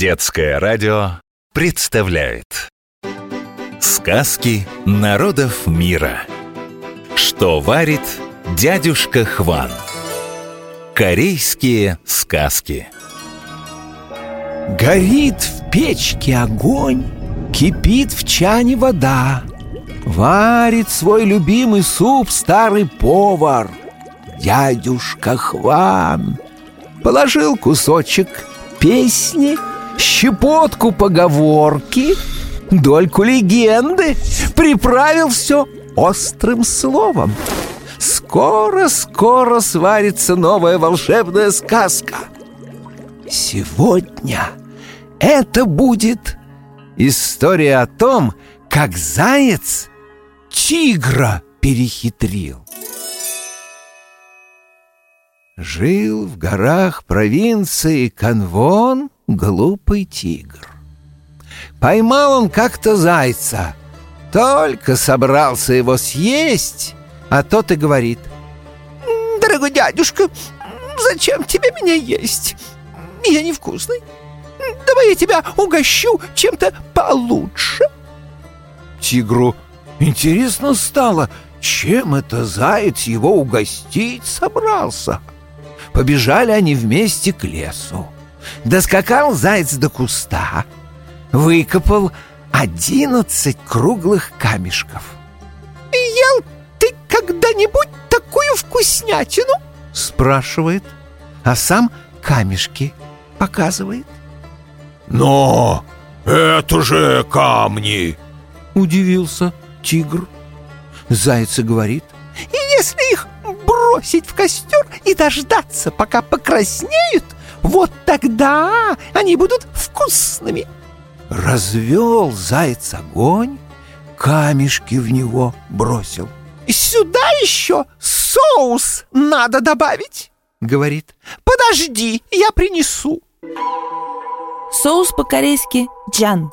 Детское радио представляет. Сказки народов мира. Что варит дядюшка Хван? Корейские сказки. Горит в печке огонь, кипит в чане вода. Варит свой любимый суп старый повар. Дядюшка Хван Положил кусочек песни, щепотку поговорки Дольку легенды Приправил все острым словом Скоро-скоро сварится новая волшебная сказка Сегодня это будет история о том, как заяц тигра перехитрил. Жил в горах провинции Канвон глупый тигр. Поймал он как-то зайца, только собрался его съесть, а тот и говорит. «Дорогой дядюшка, зачем тебе меня есть? Я невкусный. Давай я тебя угощу чем-то получше». Тигру интересно стало, чем это заяц его угостить собрался. Побежали они вместе к лесу. Доскакал заяц до куста, выкопал одиннадцать круглых камешков. «Ел ты когда-нибудь такую вкуснятину?» Спрашивает, а сам камешки показывает. «Но это же камни!» Удивился тигр. Заяц и говорит. «И если их бросить в костер и дождаться, пока покраснеют, вот тогда они будут вкусными!» Развел заяц огонь, камешки в него бросил. «Сюда еще соус надо добавить!» — говорит. «Подожди, я принесу!» Соус по-корейски «джан».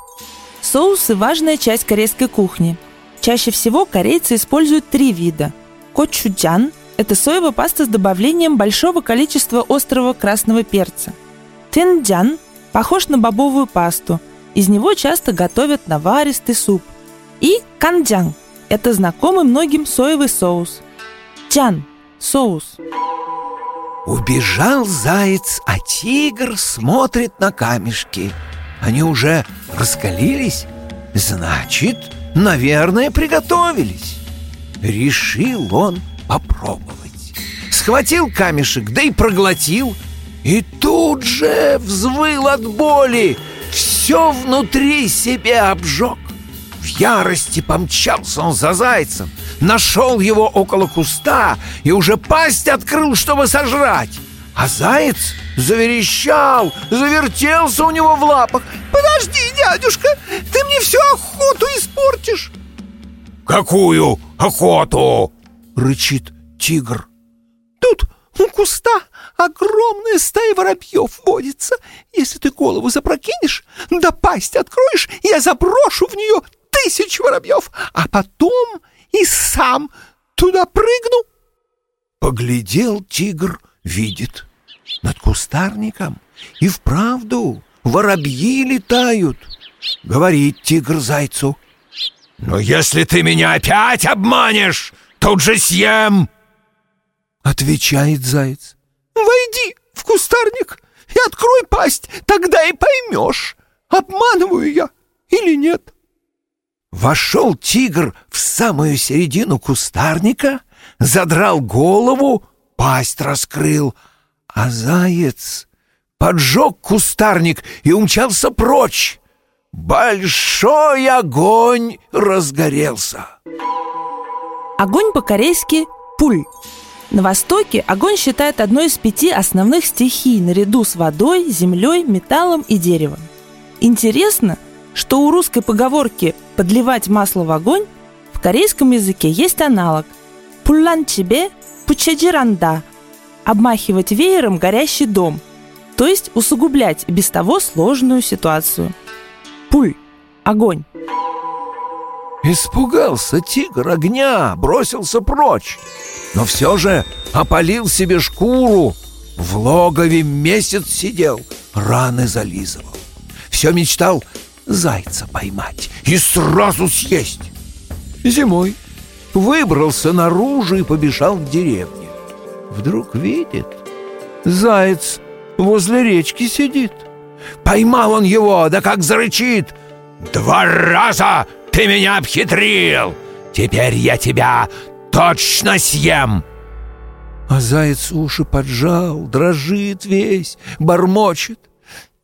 Соусы – важная часть корейской кухни. Чаще всего корейцы используют три вида. Кочуджан – это соевая паста с добавлением большого количества острого красного перца. Тенджан – похож на бобовую пасту. Из него часто готовят наваристый суп. И канджан – это знакомый многим соевый соус. Джан – соус. Убежал заяц, а тигр смотрит на камешки. Они уже раскалились, значит, наверное, приготовились. Решил он попробовать. Схватил камешек, да и проглотил. И тут же взвыл от боли. Все внутри себя обжег. В ярости помчался он за зайцем, нашел его около куста и уже пасть открыл, чтобы сожрать. А заяц заверещал, завертелся у него в лапах. «Подожди, дядюшка, ты мне всю охоту испортишь!» «Какую охоту?» — рычит тигр. «Тут у куста огромная стая воробьев водится. Если ты голову запрокинешь, да пасть откроешь, я заброшу в нее тысячу воробьев, а потом и сам туда прыгну». Поглядел тигр, видит. Над кустарником и вправду воробьи летают. Говорит тигр зайцу. «Но если ты меня опять обманешь, тут же съем!» Отвечает заяц. «Войди в кустарник и открой пасть, тогда и поймешь, обманываю я или нет». Вошел тигр в самую середину кустарника, задрал голову, пасть раскрыл, а заяц поджег кустарник и умчался прочь. Большой огонь разгорелся. Огонь по-корейски «пуль». На Востоке огонь считают одной из пяти основных стихий наряду с водой, землей, металлом и деревом. Интересно, что у русской поговорки «подливать масло в огонь» в корейском языке есть аналог «пуллан чебе пучеджиранда» – обмахивать веером горящий дом, то есть усугублять без того сложную ситуацию. Пуль – огонь. Испугался тигр огня, бросился прочь, но все же опалил себе шкуру. В логове месяц сидел, раны зализывал. все мечтал зайца поймать и сразу съесть. Зимой выбрался наружу и побежал к деревне. Вдруг видит, заяц возле речки сидит. Поймал он его, да как зарычит. «Два раза ты меня обхитрил! Теперь я тебя точно съем!» А заяц уши поджал, дрожит весь, бормочет.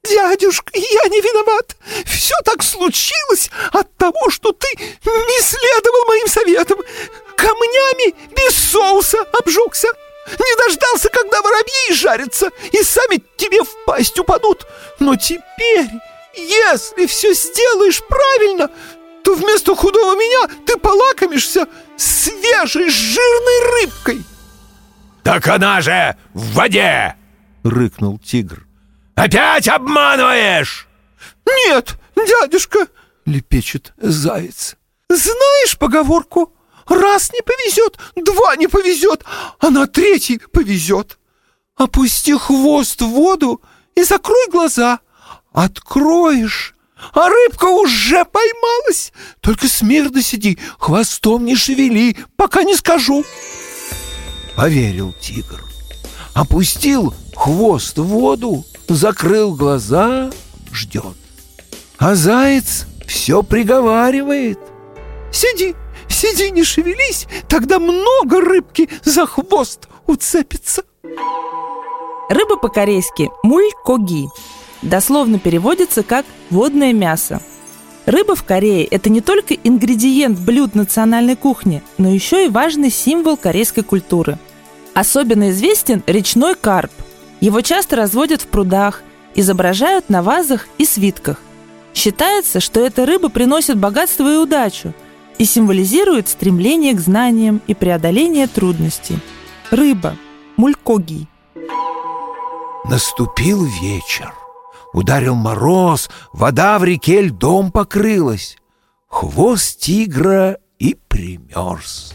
«Дядюшка, я не виноват! Все так случилось от того, что ты не следовал моим советам! Камнями без соуса обжегся! Не дождался, когда воробьи жарятся и сами тебе в пасть упадут! Но теперь, если все сделаешь правильно, то вместо худого меня ты полакомишься свежей жирной рыбкой!» «Так она же в воде!» — рыкнул тигр. «Опять обманываешь!» «Нет, дядюшка!» — лепечет заяц. «Знаешь поговорку? Раз не повезет, два не повезет, а на третий повезет. Опусти хвост в воду и закрой глаза. Откроешь, а рыбка уже поймалась. Только смирно сиди, хвостом не шевели, пока не скажу». Поверил тигр. Опустил хвост в воду, закрыл глаза, ждет. А заяц все приговаривает. «Сиди, сиди, не шевелись, тогда много рыбки за хвост уцепится». Рыба по-корейски муль-коги. Дословно переводится как «водное мясо». Рыба в Корее – это не только ингредиент блюд национальной кухни, но еще и важный символ корейской культуры. Особенно известен речной карп. Его часто разводят в прудах, изображают на вазах и свитках. Считается, что эта рыба приносит богатство и удачу и символизирует стремление к знаниям и преодоление трудностей. Рыба – мулькоги. Наступил вечер. Ударил мороз, вода в реке льдом покрылась. Хвост тигра и примерз.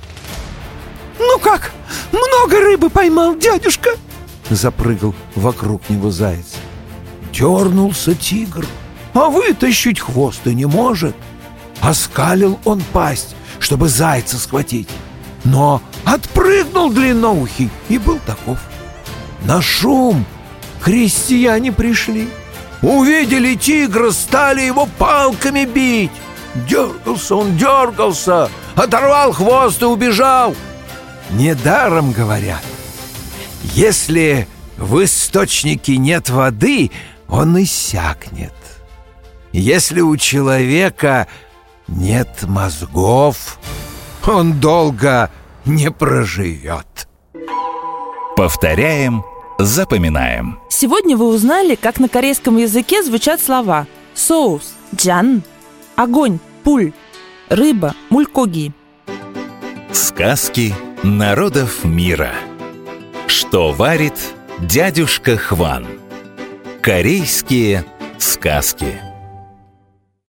«Ну как, много рыбы поймал дядюшка?» Запрыгал вокруг него заяц. Дернулся тигр, а вытащить хвост и не может. Оскалил он пасть, чтобы зайца схватить. Но отпрыгнул длинноухий и был таков. На шум крестьяне пришли. Увидели тигра, стали его палками бить. Дергался он, дергался, оторвал хвост и убежал. Недаром говорят, если в источнике нет воды, он иссякнет. Если у человека нет мозгов, он долго не проживет. Повторяем, запоминаем. Сегодня вы узнали, как на корейском языке звучат слова соус – джан, огонь – пуль, рыба – мулькоги. Сказки народов мира. Что варит дядюшка Хван? Корейские сказки.